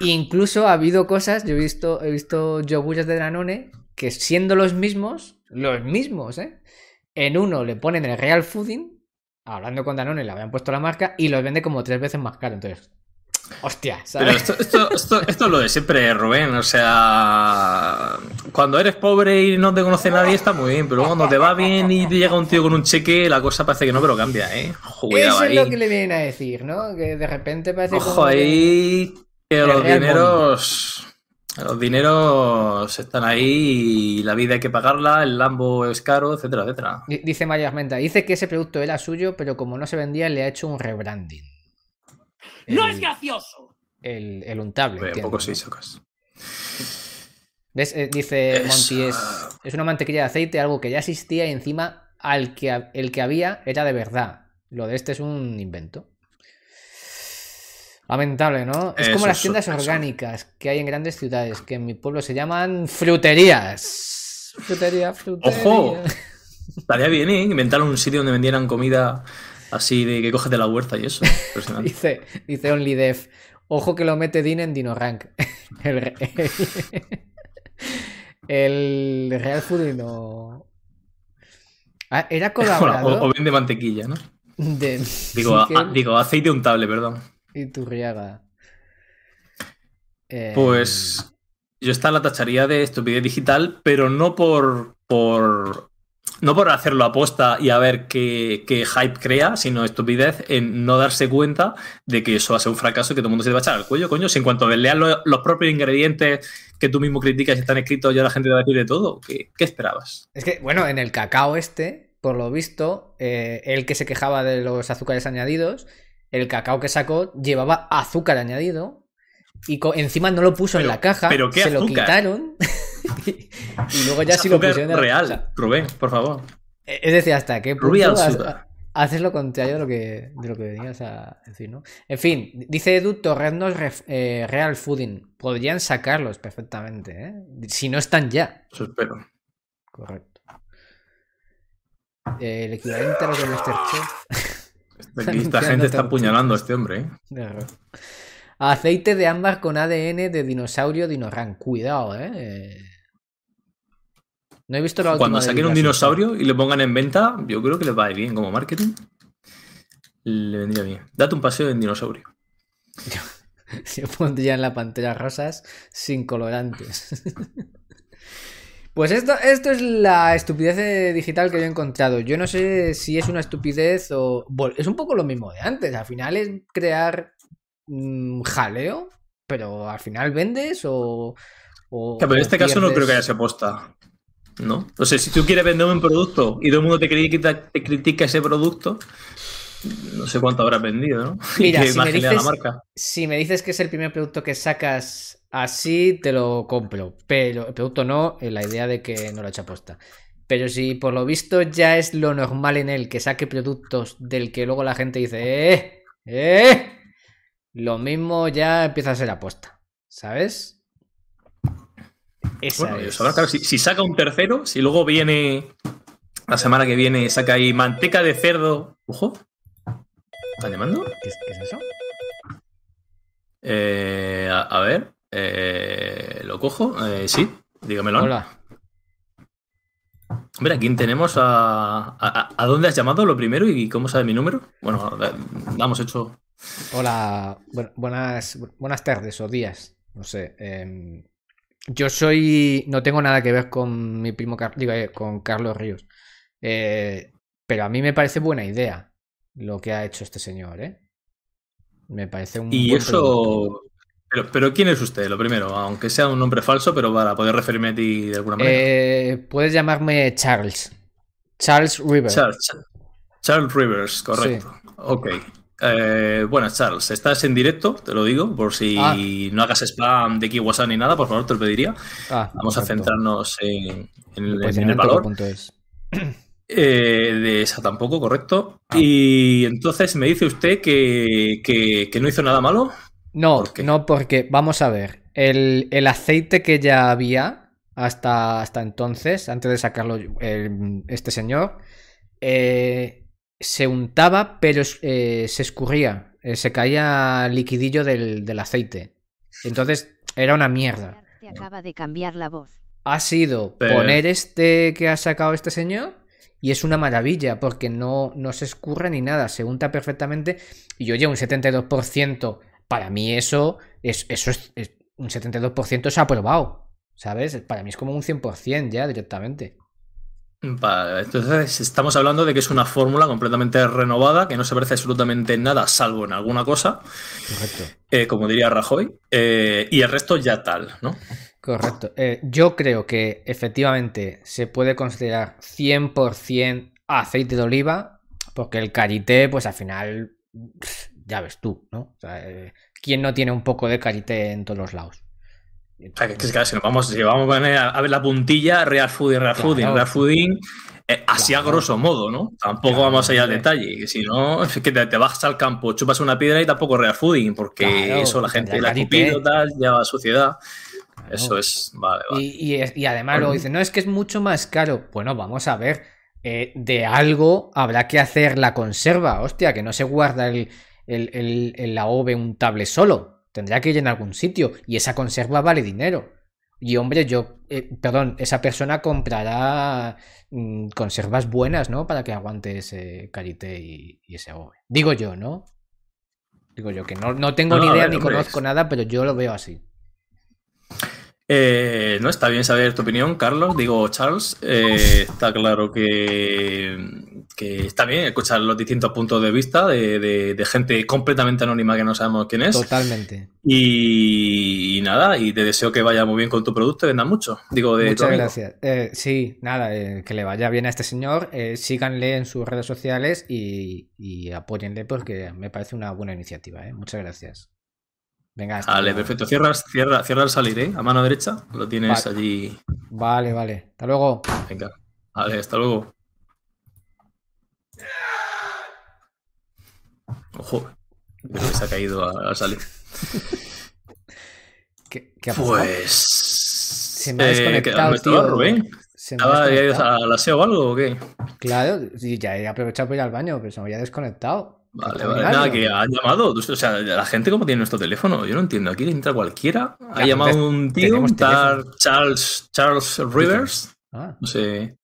Incluso ha habido cosas, yo he visto, he visto yogures de Danone que siendo los mismos, los mismos, ¿eh? En uno le ponen el Real Fooding, hablando con Danone, le habían puesto la marca, y los vende como tres veces más caro. Entonces, hostia, Pero ¿sabes? esto, esto, esto, esto es lo de siempre, Rubén. O sea, cuando eres pobre y no te conoce nadie está muy bien, pero luego cuando te va bien y te llega un tío con un cheque, la cosa parece que no, pero cambia, ¿eh? Cuidado Eso es ahí. lo que le vienen a decir, ¿no? Que de repente parece Ojo como ahí, que El los dineros. Los dineros están ahí y la vida hay que pagarla, el Lambo es caro, etcétera, etcétera. Di- Dice María Armenta, dice que ese producto era suyo, pero como no se vendía, le ha hecho un rebranding. ¡No El- es gracioso! El, el untable. Pues, entiendo, poco sí, socas. ¿Ves? Eh, dice Es- Monty, es, es una mantequilla de aceite, algo que ya existía y encima al que, el que había era de verdad. Lo de este es un invento. Lamentable, ¿no? Es como las tiendas eso. orgánicas que hay en grandes ciudades, que en mi pueblo se llaman fruterías. Frutería, frutería. ¡Ojo! (laughs) Estaría bien, ¿eh? Inventar un sitio donde vendieran comida así de que coges de la huerta y eso. (laughs) Dice, dice OnlyDev. Ojo que lo mete Dean en DinoRank. (laughs) El, re- el Real Foodie no. Ah, era o, colaborador o vende mantequilla, ¿no? de Digo, a- digo, aceite untable, perdón. Iturriaga. Eh, Pues yo esta la tacharía de estupidez digital, pero no por, por no por hacerlo aposta y a ver qué, qué hype crea, sino estupidez en no darse cuenta de que eso va a ser un fracaso y que todo el mundo se te va a echar al cuello, coño. Si en cuanto leas lo- los propios ingredientes que tú mismo criticas y están escritos, ya la gente te va a decir de todo. ¿Qué, qué esperabas? Es que, bueno, en el cacao este, por lo visto, eh, el que se quejaba de los azúcares añadidos, el cacao que sacó llevaba azúcar añadido y encima no lo puso en la caja, ¿pero qué se lo quitaron (laughs) y luego ya sí lo pusieron en real, Rubén, por favor. Eh, Es decir, hasta qué punto haces lo contrario de lo que, de lo que venías a decir, ¿no? En fin, dice Edu Torreznos ref- eh, Real Fooding. Podrían sacarlos perfectamente, ¿eh? Si no están ya. Eso espero. Correcto. Eh, el equivalente a los de Masterchef. (laughs) Esta, (laughs) gente está apuñalando a este hombre, ¿eh? Aceite de ámbar con ADN de dinosaurio Dinoran. Cuidado, ¿eh? Eh, No he visto la Cuando saquen un dinosaurio y lo pongan en venta, yo creo que les va a ir bien como marketing. Le vendría bien. Date un paseo en dinosaurio. (laughs) Yo pondría en la pantalla rosas sin colorantes. (laughs) Pues esto, esto es la estupidez digital que yo he encontrado. Yo no sé si es una estupidez o... bueno, es un poco lo mismo de antes. Al final es crear mm, jaleo, pero al final vendes o... o- pero en este caso no creo que haya sido aposta. ¿No? O sea, si tú quieres vender un producto y todo el mundo te critica, te critica ese producto, no sé cuánto habrás vendido, ¿no? (laughs) Mira, ¿Qué si me la marca? Si me dices que es el primer producto que sacas así, te lo compro. Pero el producto no, en la idea de que no lo he hecho aposta. Pero si por lo visto ya es lo normal en él que saque productos del que luego la gente dice, ¡eh! ¡eh! Lo mismo ya empieza a ser aposta. ¿Sabes? Esa Bueno, es. Claro, si, si saca un tercero, si luego viene la semana que viene, saca ahí manteca de cerdo. Ojo. ¿Están llamando? ¿Qué, es- qué es eso? Eh, a, a ver. Eh, ¿Lo cojo? Eh, sí, dígamelo. Hola. Hombre, ¿a quién tenemos? A, a, a dónde has llamado lo primero y cómo sabe mi número? Bueno, da- damos hecho. Hola, bu- buenas, buenas tardes o días, no sé. em, yo soy, no tengo nada que ver con mi primo, Car- digo, eh, con Carlos Ríos, Eh, pero a mí me parece buena idea lo que ha hecho este señor, ¿eh? Me parece un Y buen producto. Pero, pero ¿quién es usted? Lo primero, aunque sea un nombre falso, pero para poder referirme a ti de alguna manera. Eh, puedes llamarme Charles, Charles River. Charles, Charles Rivers, correcto. Ok. Eh, buenas, Charles. Estás en directo, te lo digo, por si Ah. no hagas spam de WhatsApp ni nada, por favor, te lo pediría. Ah, Vamos a centrarnos en, Pues en el valor. toco.es. (clears throat) Eh, de esa tampoco, correcto. Ah. Y entonces me dice usted que, que- que no hizo nada malo. No, no, porque vamos a ver. El, el aceite que ya había hasta, hasta entonces, antes de sacarlo el- este señor, eh, se untaba, pero eh, se escurría, eh, se caía liquidillo del, del aceite. Entonces era una mierda. Te acaba de cambiar la voz. ha sido Pero- poner este que ha sacado este señor y es una maravilla porque no, no se escurre ni nada, se unta perfectamente y oye, un 72%, para mí eso es, eso es, es- un 72% es aprobado, ¿sabes? Para mí es como un 100% ya directamente. Vale, entonces estamos hablando de que es una fórmula completamente renovada, que no se parece absolutamente en nada, salvo en alguna cosa, Correcto. eh, como diría Rajoy, eh, y el resto ya tal, ¿no? Correcto. Eh, yo creo que efectivamente se puede considerar 100% aceite de oliva, porque el karité, pues al final, pff, ya ves tú, ¿no? O sea, eh, ¿quién no tiene un poco de karité en todos los lados? O sea, que, que, claro, si nos vamos, si vamos a poner a, a ver la puntilla, real fooding, real Claro. fooding, real fooding, eh, así Claro. a grosso modo, ¿no? Tampoco Claro, vamos allá al detalle, que si no, (laughs) es que te, te bajas al campo, chupas una piedra y tampoco real fooding, porque eso la gente la escupido, tal, lleva suciedad. Eso es, vale, vale. Y, y además luego dicen, no, es que es mucho más caro. Bueno, vamos a ver. eh, de algo habrá que hacer la conserva. Hostia, que no se guarda el, el, el, el AOVE untable solo. Tendrá que ir en algún sitio. Y esa conserva vale dinero. Y hombre, yo, eh, perdón, esa persona comprará mm, conservas buenas, ¿no? Para que aguante ese karité y, y ese AOVE. Digo yo, ¿no? Digo yo, que no, no tengo No, ni idea ver, ni hombre, conozco es- nada, pero yo lo veo así. Eh, no está bien saber tu opinión, Carlos. Digo, Charles. Eh, está claro que, que está bien escuchar los distintos puntos de vista de, de- de gente completamente anónima que no sabemos quién es. Totalmente. Y, y nada, y te deseo que vaya muy bien con tu producto y vendas mucho. Digo, de Muchas gracias. Eh, sí, nada, eh, que le vaya bien a este señor. eh, síganle en sus redes sociales y, y apóyenle porque me parece una buena iniciativa. Muchas gracias. Venga, hasta Vale, luego. perfecto. Cierra, cierra, cierra el salir, ¿eh? A mano derecha. Lo tienes Vale. allí. Vale, vale. Hasta luego. Venga. Vale, hasta luego. Ojo. Creo que se ha caído a- al salir. ¿Qué, qué ha pasado? Pues. Se me ha eh, desconectado, ¿dónde estaba tío. Rubén? Se me ha ¿Estaba ya ido desconectado. al aseo o algo o qué? Claro, ya he aprovechado para ir al baño, pero se me había desconectado. Vale, vale. Nada, que ha llamado. O sea, la gente como tiene nuestro teléfono, yo no entiendo. Aquí entra cualquiera. Ha llamado un tío, un tal. Charles, Charles Rivers. Ah, No sé.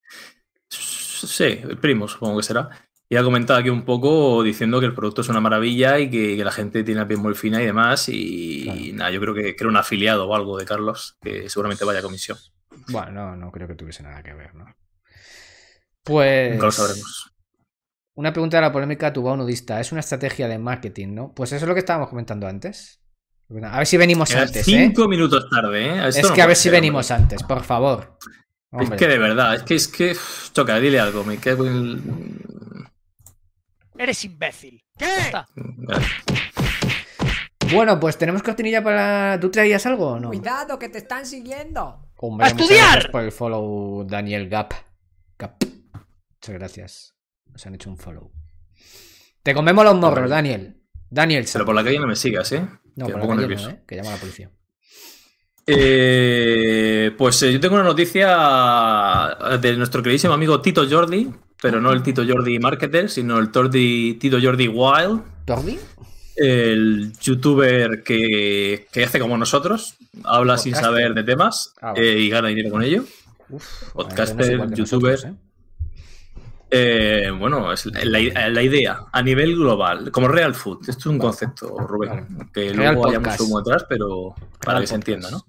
Sí, el primo, supongo que será. Y ha comentado aquí un poco diciendo que el producto es una maravilla y que, que la gente tiene la piel muy fina y demás. Y, Claro. nada, yo creo que, que era un afiliado o algo de Carlos, que seguramente vaya a comisión. bueno, no, no creo que tuviese nada que ver, ¿no? Pues. Nunca lo sabremos. Una pregunta de la polémica tuvo nudista. Es una estrategia de marketing, ¿no? Pues eso es lo que estábamos comentando antes. A ver si venimos antes, ¿eh? cinco minutos tarde, ¿eh? Esto Es no que a ver si venimos antes, por favor. Es Hombre. que de verdad, es que es que. Choca, dile algo, me cago en. Eres imbécil. ¿Qué? Ya está. Bueno, pues tenemos cortinilla para. ¿Tú traías algo o no? Cuidado que te están siguiendo. Hombre, ¡A estudiar! gracias por el follow, Daniel Gap. Gap. Muchas gracias. Nos han hecho un follow. Te comemos los morros. Daniel. Daniel. Pero por la calle no me sigas, ¿eh? No, que por la calle nervioso. no, ¿eh? Que llama a la policía. Eh, pues eh, yo tengo una noticia de nuestro queridísimo amigo Tito Jordi, pero no el Tito Jordi Marketer, sino el Tordi- Tito Jordi Wild, ¿Tordi? el youtuber que, que hace como nosotros, habla sin saber de temas Ah, eh, y gana dinero con ello. Uf, Podcaster, no youtuber. nosotros, ¿eh? Bueno, es la, la- idea a nivel global, como Real Food. Esto es un Vale. concepto, Rubén, Vale. que Real luego haya mucho humo detrás, pero para Real que se entienda, ¿no?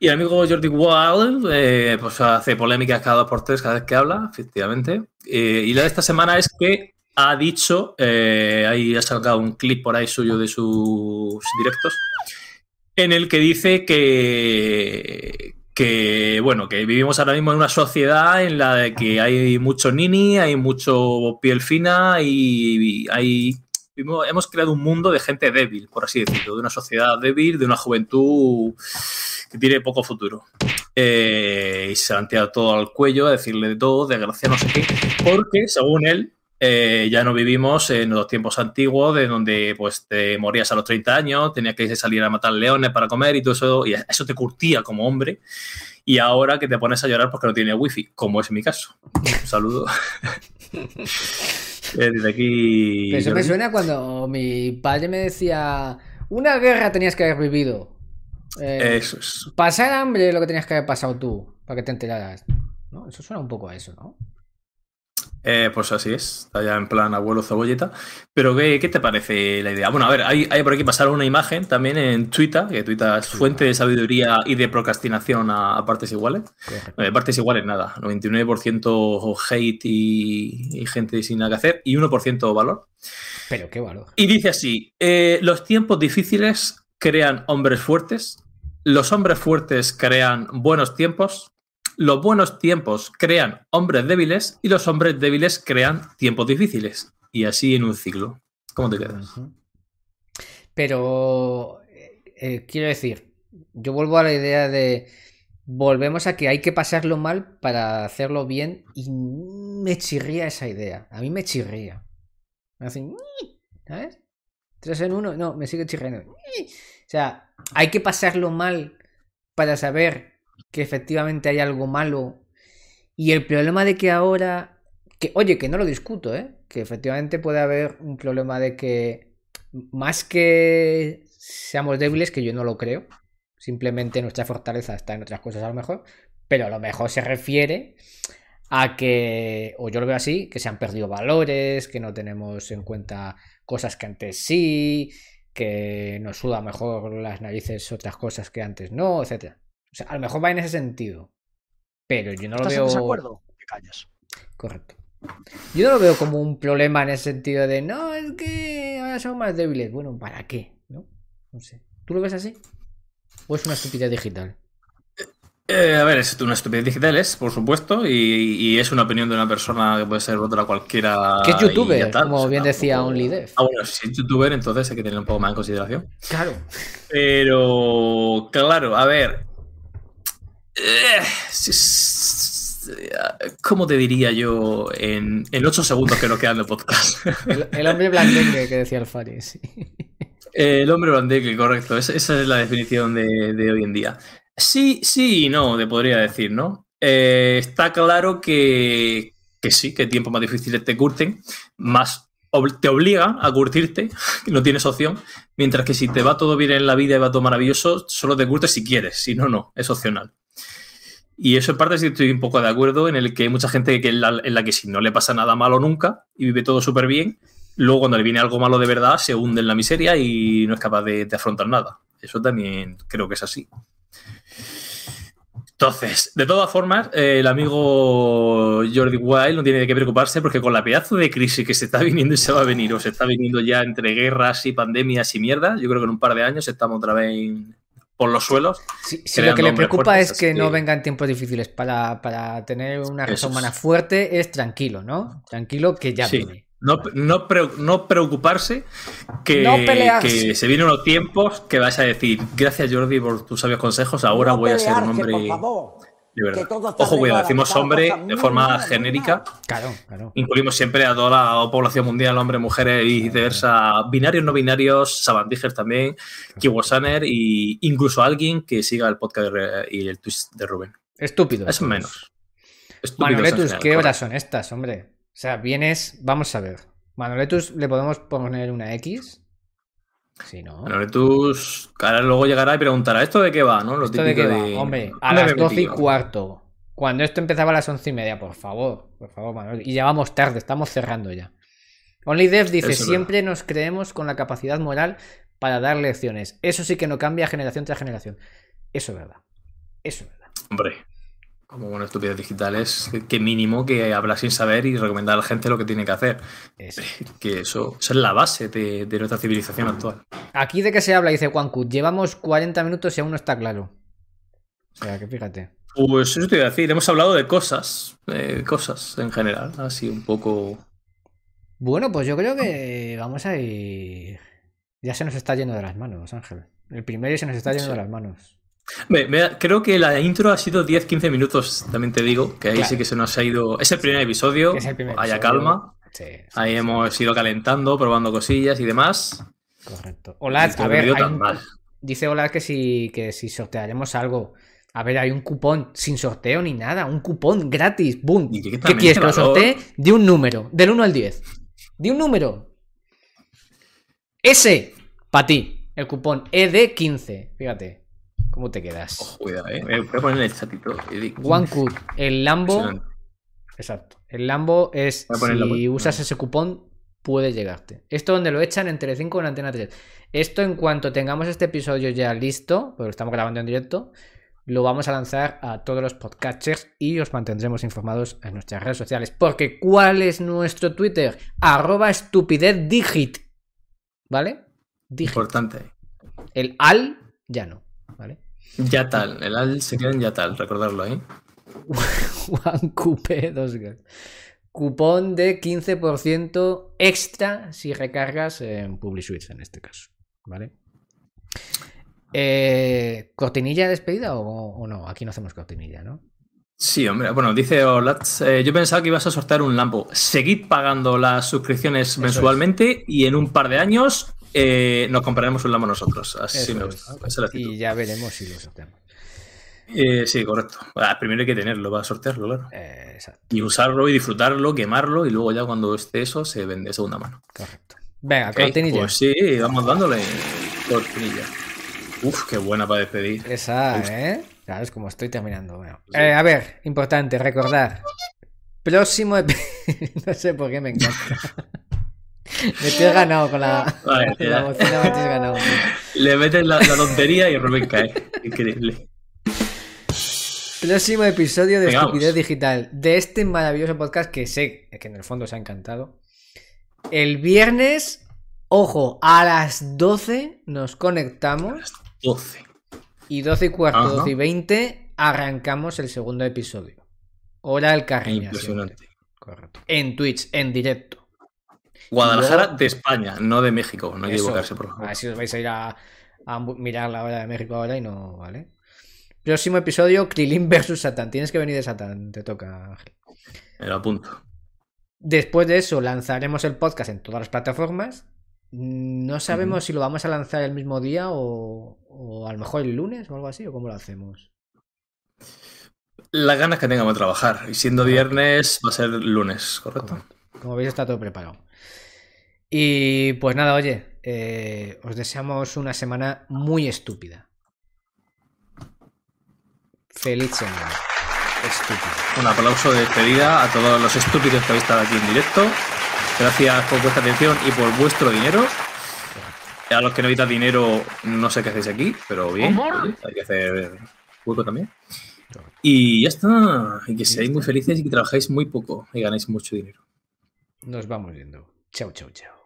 Y el amigo Jordi Wild, eh, pues hace polémicas cada dos por tres cada vez que habla, efectivamente. Eh, y la de esta semana es que ha dicho, ahí ha sacado un clip por ahí suyo de sus directos, en el que dice que, que, bueno, que vivimos ahora mismo en una sociedad en la que hay mucho nini, hay mucho piel fina y hay hemos creado un mundo de gente débil, por así decirlo, de una sociedad débil, de una juventud que tiene poco futuro. Eh, y se han tirado todo al cuello a decirle de todo, desgracia, no sé qué, porque según él, eh, ya no vivimos en los tiempos antiguos de donde pues te morías a los 30 años, tenías que salir a matar leones para comer y todo eso, y eso te curtía como hombre. Y ahora que te pones a llorar porque no tiene wifi, como es mi caso. Un saludo. (laughs) Eh, Desde aquí. Pero eso me suena cuando mi padre me decía: Una guerra tenías que haber vivido. Eh, Eso es. Pasar hambre es lo que tenías que haber pasado tú, para que te enteraras. ¿No? Eso suena un poco a eso, ¿no? Eh, pues así es, está ya en plan abuelo cebolleta. Pero ¿qué, qué te parece la idea? Bueno, a ver, hay, hay por aquí pasar una imagen también en Twitter, que Twitter es fuente de sabiduría y de procrastinación a, a partes iguales. Eh, partes iguales, nada. 99% hate y, y gente sin nada que hacer y 1% valor. Pero qué valor. Y dice así, eh, los tiempos difíciles crean hombres fuertes, los hombres fuertes crean buenos tiempos, los buenos tiempos crean hombres débiles y los hombres débiles crean tiempos difíciles. Y así en un ciclo. ¿Cómo te quedas? Pero eh, eh, quiero decir, yo vuelvo a la idea de volvemos a que hay que pasarlo mal para hacerlo bien y me chirría esa idea. A mí me chirría. Me hacen, ¿sabes? Tres en uno, no, me sigue chirriando. O sea, hay que pasarlo mal para saber que efectivamente hay algo malo. Y el problema de que ahora, que oye, que no lo discuto, ¿eh? Que efectivamente puede haber un problema de que más que seamos débiles, que yo no lo creo, simplemente nuestra fortaleza está en otras cosas a lo mejor, pero a lo mejor se refiere a que, o yo lo veo así, que se han perdido valores, que no tenemos en cuenta cosas que antes sí, que nos suda mejor las narices otras cosas que antes no, etcétera. O sea, a lo mejor va en ese sentido, pero yo no lo ¿Estás veo... en desacuerdo? Te callas. Correcto. Yo no lo veo como un problema en el sentido de, no, es que ahora somos más débiles. Bueno, ¿para qué? ¿No? No sé. ¿Tú lo ves así? ¿O es una estupidez digital? Eh, a ver, es una estupidez digital, es, por supuesto, y, y es una opinión de una persona que puede ser otra cualquiera. Que es youtuber, tal, como o sea, bien decía OnlyDev. Ah, bueno, si es youtuber, entonces hay que tener un poco más en consideración. Claro. Pero, claro, a ver. Eh, ¿Cómo te diría yo en, en 8 segundos que nos quedan de podcast? (laughs) El, el hombre blandengue que decía el Fari, sí. El hombre bandeque, correcto. Esa, esa es la definición de, de hoy en día. Sí, sí y no, te podría decir, ¿no? Eh, está claro que, que sí, que tiempos más difíciles te curten, más te obligan a curtirte, (laughs) no tienes opción, mientras que si te va todo bien en la vida y va todo maravilloso, solo te curtes si quieres, si no, no, es opcional. Y eso en parte sí estoy un poco de acuerdo, en el que hay mucha gente que en la, que si no le pasa nada malo nunca y vive todo súper bien, luego cuando le viene algo malo de verdad se hunde en la miseria y no es capaz de, afrontar nada. Eso también creo que es así. Entonces, de todas formas, eh, el amigo Jordi Wild no tiene qué preocuparse porque con la pedazo de crisis que se está viniendo y se va a venir, o se está viniendo ya entre guerras y pandemias y mierda, yo creo que en un par de años estamos otra vez en- por los suelos. Sí, sí, lo que le preocupa fuertes, es que así no vengan tiempos difíciles. Para, para tener una Eso raza es. humana fuerte es tranquilo, ¿no? Tranquilo que ya Sí. viene. No, no, pre- no preocuparse que, No que se vienen unos tiempos que vas a decir, gracias Jordi por tus sabios consejos, ahora No voy a ser un hombre por favor. De verdad. que todo está Ojo, cuidado, decimos hombre de forma genérica. Claro, claro. Incluimos siempre a toda la población mundial, hombres, mujeres y viceversa, binarios, no binarios, sabandijers también, Kiwasaner y incluso alguien que siga el podcast y el twist de Rubén. Estúpido. Eso menos. Manoletus, ¿qué horas son estas, hombre? O sea, vienes, vamos a ver. Manoletus, ¿le podemos poner una X? Sí, ¿no? Ahora luego llegará y preguntará, ¿esto de qué va? ¿no? Lo ¿Esto de qué va? de- Hombre, a ¿Dónde las me he 12 y cuarto. Cuando esto empezaba a las once y media, por favor. Por favor, Manuel. Y ya vamos tarde, estamos cerrando ya. OnlyDev dice, Eso siempre nos creemos con la capacidad moral para dar lecciones. Eso sí que no cambia generación tras generación. Eso es verdad. Eso es verdad. Hombre, como buena estupidez digital es que mínimo que hablar sin saber y recomendar a la gente lo que tiene que hacer. Eso. (laughs) Que eso, es la base de, de nuestra civilización actual. Aquí de qué se habla, dice Juancu. Llevamos 40 minutos y aún no está claro. O sea, que fíjate. Pues eso te iba a decir, hemos hablado de cosas, eh, cosas en general, así un poco... Bueno, pues yo creo que vamos a ir. Ya se nos está yendo de las manos, Ángel. El primero se nos está yendo Sí. de las manos. Creo que la intro ha sido 10-15 minutos, también te digo, que ahí Claro. sí que se nos ha ido... Es el primer episodio, el primer haya episodio. calma, Sí, sí, ahí sí, hemos ido calentando, probando cosillas y demás. Correcto. Hola, a ver, hay tan un- mal. dice Hola que si, que si sortearemos algo. A ver, hay un cupón sin sorteo ni nada. Un cupón gratis. ¡Boom! ¿Qué quieres? Que lo sortee de un número. Del 1 al 10. De un número. Ese. Para ti. El cupón ED15. Fíjate. ¿Cómo te quedas? Ojo, cuidado, eh. Voy a poner en el chatito. OneCut, el Lambo. Exacto. El Lambo es. Si usas ese cupón, puede llegarte. Esto donde lo echan en Telecinco o en Antena 3. Esto en cuanto tengamos este episodio ya listo, porque lo estamos grabando en directo, lo vamos a lanzar a todos los podcasters y os mantendremos informados en nuestras redes sociales. Porque ¿cuál es nuestro Twitter? Arroba estupidez digit. ¿Vale? Digit. Importante. El al ya no. ¿Vale? Ya tal. El al se queda en ya tal, recordarlo (laughs) ahí. One Coupe 2 girls. Cupón de 15% extra si recargas en PubliSuite en este caso. ¿Vale? Eh, ¿Cortinilla de despedida o, o no? Aquí no hacemos cortinilla, ¿no? Sí, hombre. Bueno, dice Olats, eh, yo pensaba que ibas a sortear un Lampo. Seguid pagando las suscripciones Eso mensualmente y en un par de años eh, nos compraremos un Lampo nosotros. Así me gusta. Y ya veremos si lo sorteamos. Eh, sí, correcto. Ah, primero hay que tenerlo para sortearlo, claro. Eh, exacto, Y usarlo y disfrutarlo, quemarlo y luego ya cuando esté eso se vende de segunda mano. correcto. Venga, cortinilla. Pues sí, vamos dándole cortinilla. Uf, qué buena para despedir. Esa, ¿eh? Sabes cómo estoy terminando. Bueno. Eh, a ver, importante, recordar. Próximo (laughs) No sé por qué me encanta. (laughs) Me estoy ganado con la, Vale, con la bocina, me ganado. (laughs) Le metes la, la tontería y Rubén cae. Increíble. Próximo episodio de Venga, Estupidez vamos. Digital. De este maravilloso podcast que sé que en el fondo os ha encantado. El viernes, ojo, a las 12 nos conectamos. 12. Y 12 y cuarto, Ajá. 12 y 20 arrancamos el segundo episodio. Hora del Carriña. Impresionante. Correcto. En Twitch, en directo. Guadalajara de España, no de México. No hay que equivocarse, por favor. A ver si os vais a ir a, mirar la hora de México ahora y no, ¿vale? Próximo episodio, Krilin (laughs) versus Satan. Tienes que venir de Satan, te toca, Ángel. Me lo apunto. Después de eso, lanzaremos el podcast en todas las plataformas. No sabemos si lo vamos a lanzar el mismo día o, o a lo mejor el lunes o algo así, o cómo lo hacemos. Las ganas que tengamos de trabajar. Y siendo viernes, va a ser lunes, ¿correcto? Como veis, está todo preparado. Y pues nada, oye, eh, os deseamos una semana muy estúpida. Feliz semana. Estúpida. Un aplauso de despedida a todos los estúpidos que habéis estado aquí en directo. Gracias por vuestra atención y por vuestro dinero. A los que no necesitan dinero, no sé qué hacéis aquí, pero bien. Hay que hacer hueco también. Y ya está. Y que seáis muy felices y que trabajéis muy poco y ganéis mucho dinero. Nos vamos viendo. Chao, chao, chao.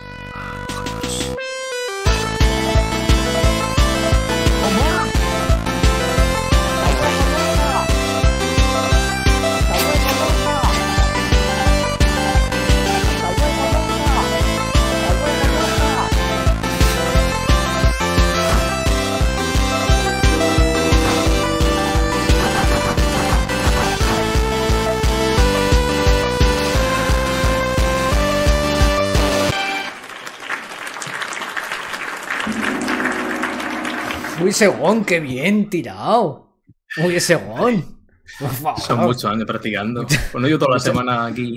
you Uy, Segón, qué bien tirado. Uy. Por favor. Son muchos años practicando. (laughs) Bueno, yo toda la semana aquí